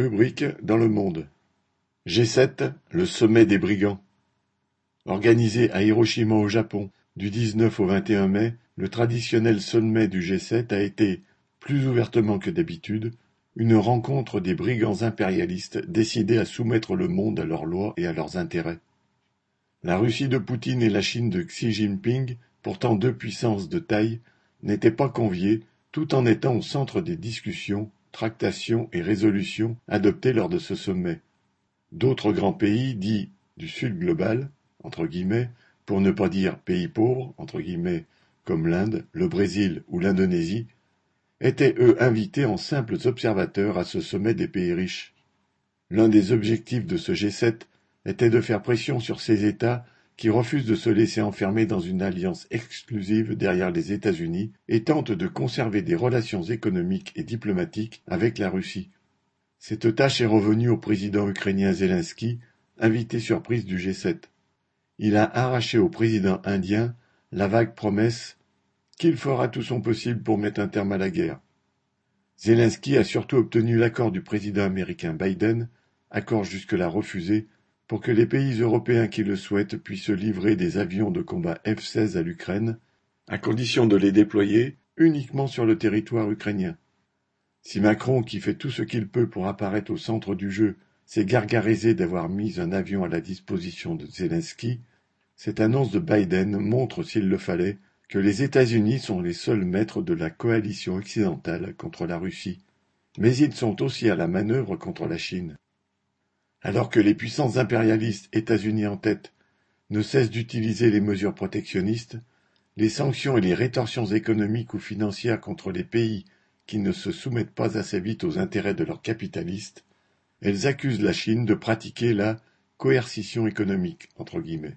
Rubrique dans le monde. G7, le sommet des brigands. Organisé à Hiroshima au Japon du 19 au 21 mai, le traditionnel sommet du G7 a été, plus ouvertement que d'habitude, une rencontre des brigands impérialistes décidés à soumettre le monde à leurs lois et à leurs intérêts. La Russie de Poutine et la Chine de Xi Jinping, pourtant deux puissances de taille, n'étaient pas conviées tout en étant au centre des discussions tractations et résolutions adoptées lors de ce sommet. D'autres grands pays dits du Sud global, pour ne pas dire pays pauvres, comme l'Inde, le Brésil ou l'Indonésie, étaient eux invités en simples observateurs à ce sommet des pays riches. L'un des objectifs de ce G7 était de faire pression sur ces États qui refuse de se laisser enfermer dans une alliance exclusive derrière les États-Unis et tente de conserver des relations économiques et diplomatiques avec la Russie. Cette tâche est revenue au président ukrainien Zelensky, invité surprise du G7. Il a arraché au président indien la vague promesse qu'il fera tout son possible pour mettre un terme à la guerre. Zelensky a surtout obtenu l'accord du président américain Biden, accord jusque-là refusé pour que les pays européens qui le souhaitent puissent livrer des avions de combat F-16 à l'Ukraine, à condition de les déployer uniquement sur le territoire ukrainien. Si Macron, qui fait tout ce qu'il peut pour apparaître au centre du jeu, s'est gargarisé d'avoir mis un avion à la disposition de Zelensky, cette annonce de Biden montre, s'il le fallait, que les États-Unis sont les seuls maîtres de la coalition occidentale contre la Russie, mais ils sont aussi à la manœuvre contre la Chine. Alors que les puissances impérialistes, États-Unis en tête, ne cessent d'utiliser les mesures protectionnistes, les sanctions et les rétorsions économiques ou financières contre les pays qui ne se soumettent pas assez vite aux intérêts de leurs capitalistes, elles accusent la Chine de pratiquer la coercition économique, entre guillemets.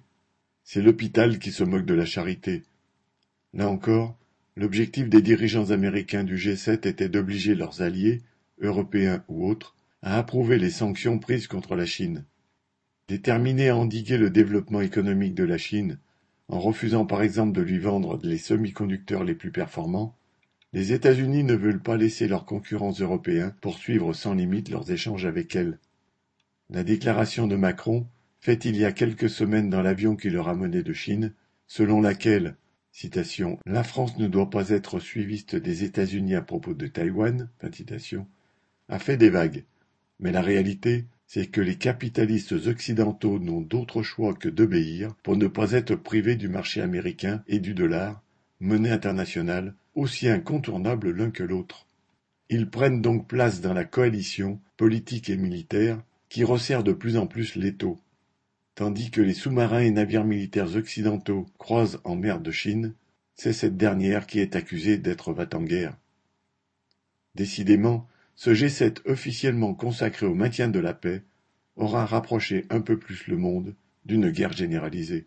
C'est l'hôpital qui se moque de la charité. Là encore, l'objectif des dirigeants américains du G7 était d'obliger leurs alliés, européens ou autres, a approuvé les sanctions prises contre la Chine. Déterminé à endiguer le développement économique de la Chine, en refusant par exemple de lui vendre les semi-conducteurs les plus performants, les États-Unis ne veulent pas laisser leurs concurrents européens poursuivre sans limite leurs échanges avec elle. La déclaration de Macron, faite il y a quelques semaines dans l'avion qui le ramenait de Chine, selon laquelle citation, La France ne doit pas être suiviste des États-Unis à propos de Taïwan, a fait des vagues, mais la réalité, c'est que les capitalistes occidentaux n'ont d'autre choix que d'obéir pour ne pas être privés du marché américain et du dollar, monnaie internationale, aussi incontournable l'un que l'autre. Ils prennent donc place dans la coalition, politique et militaire, qui resserre de plus en plus l'étau. Tandis que les sous-marins et navires militaires occidentaux croisent en mer de Chine, c'est cette dernière qui est accusée d'être va-t-en-guerre. Décidément, ce G7 officiellement consacré au maintien de la paix aura rapproché un peu plus le monde d'une guerre généralisée.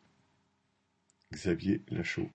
Xavier Lachaud